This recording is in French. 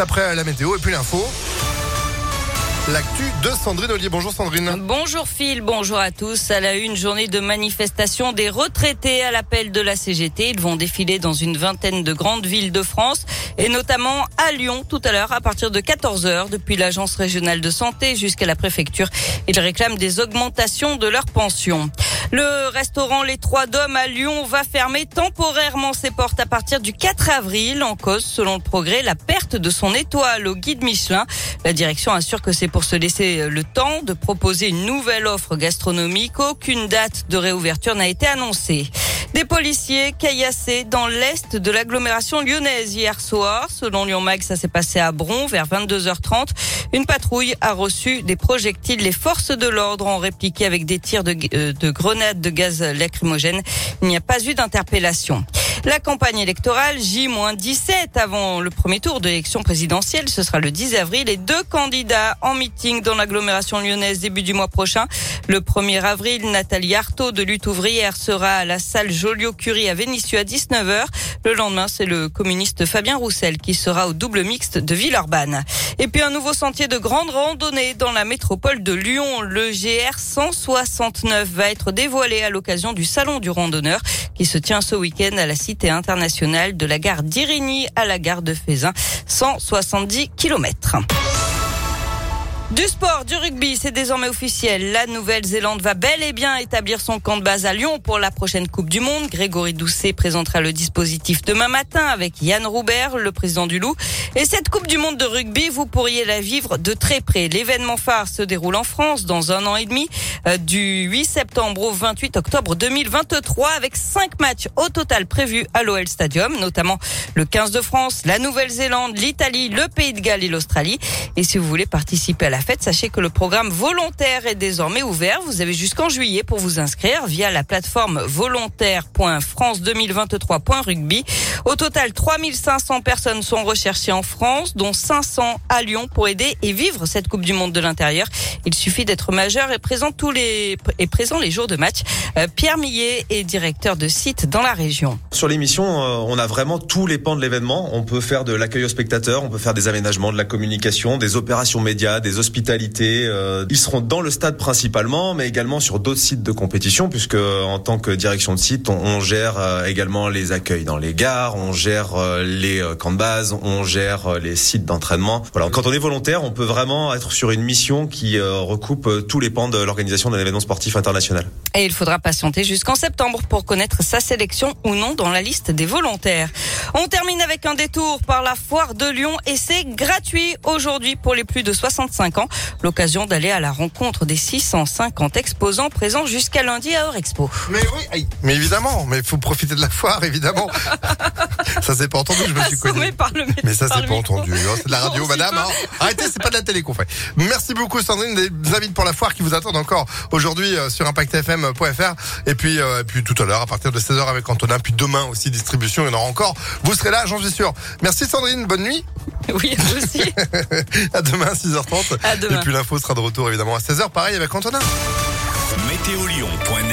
après la météo et puis l'info. L'actu de Sandrine Ollier. Bonjour Sandrine. Bonjour Phil, bonjour à tous. À la une journée de manifestation des retraités à l'appel de la CGT. Ils vont défiler dans une vingtaine de grandes villes de France et notamment à Lyon tout à l'heure à partir de 14h depuis l'agence régionale de santé jusqu'à la préfecture. Ils réclament des augmentations de leurs pensions. Le restaurant Les Trois Dômes à Lyon va fermer temporairement ses portes à partir du 4 avril en cause, selon le progrès, la perte de son étoile au guide Michelin. La direction assure que c'est pour se laisser le temps de proposer une nouvelle offre gastronomique. Aucune date de réouverture n'a été annoncée. Des policiers caillassés dans l'est de l'agglomération lyonnaise hier soir. Selon Lyon Mag, ça s'est passé à Bron vers 22h30. Une patrouille a reçu des projectiles. Les forces de l'ordre ont répliqué avec des tirs de, euh, de grenades de gaz lacrymogène. Il n'y a pas eu d'interpellation. La campagne électorale J-17 avant le premier tour de l'élection présidentielle, ce sera le 10 avril. Les deux candidats en meeting dans l'agglomération lyonnaise début du mois prochain. Le 1er avril, Nathalie Artaud de Lutte ouvrière sera à la salle Joliot-Curie à Vénissieux à 19h. Le lendemain, c'est le communiste Fabien Roussel qui sera au double mixte de Villeurbanne. Et puis un nouveau sentier de grande randonnée dans la métropole de Lyon. Le GR 169 va être dévoilé à l'occasion du Salon du randonneur qui se tient ce week-end à la Cité internationale de la gare d'Irigny à la gare de Fézin. 170 kilomètres. Du sport, du rugby, c'est désormais officiel. La Nouvelle-Zélande va bel et bien établir son camp de base à Lyon pour la prochaine Coupe du Monde. Grégory Doucet présentera le dispositif demain matin avec Yann Roubert, le président du Loup. Et cette Coupe du Monde de rugby, vous pourriez la vivre de très près. L'événement phare se déroule en France dans un an et demi, euh, du 8 septembre au 28 octobre 2023, avec cinq matchs au total prévus à l'OL Stadium, notamment le 15 de France, la Nouvelle-Zélande, l'Italie, le Pays de Galles et l'Australie. Et si vous voulez participer à la fête, sachez que le programme volontaire est désormais ouvert. Vous avez jusqu'en juillet pour vous inscrire via la plateforme volontaire.france2023.rugby. Au total, 3500 personnes sont recherchées en France, dont 500 à Lyon pour aider et vivre cette Coupe du Monde de l'intérieur. Il suffit d'être majeur et présent tous les et présent les jours de match. Euh, Pierre Millet est directeur de site dans la région. Sur l'émission, euh, on a vraiment tous les pans de l'événement. On peut faire de l'accueil aux spectateurs, on peut faire des aménagements, de la communication, des opérations médias, des hospitalités. Euh, ils seront dans le stade principalement, mais également sur d'autres sites de compétition, puisque en tant que direction de site, on, on gère également les accueils dans les gares, on gère les camps de base, on gère les sites d'entraînement. Quand on est volontaire, on peut vraiment être sur une mission qui recoupe tous les pans de l'organisation d'un événement sportif international. Et il faudra patienter jusqu'en septembre pour connaître sa sélection ou non dans la liste des volontaires. On termine avec un détour par la foire de Lyon et c'est gratuit aujourd'hui pour les plus de 65 ans. L'occasion d'aller à la rencontre des 650 exposants présents jusqu'à lundi à Eurexpo. Mais oui, mais évidemment, mais il faut profiter de la foire, évidemment. ça c'est pas entendu, je me suis connu. Mais ça c'est pas entendu. Hein, c'est de la radio, madame. Hein. Arrêtez, c'est pas de la télé qu'on fait. Merci beaucoup, Sandrine. Des invites pour la foire qui vous attendent encore aujourd'hui euh, sur ImpactFM.fr. Et puis, euh, et puis tout à l'heure, à partir de 16h avec Antonin. Puis demain aussi, distribution, il y en aura encore. Vous serez là, j'en suis sûr. Merci Sandrine, bonne nuit. Oui, vous aussi. à demain, 6h30. À demain. Et puis l'info sera de retour évidemment à 16h, pareil avec Antonin.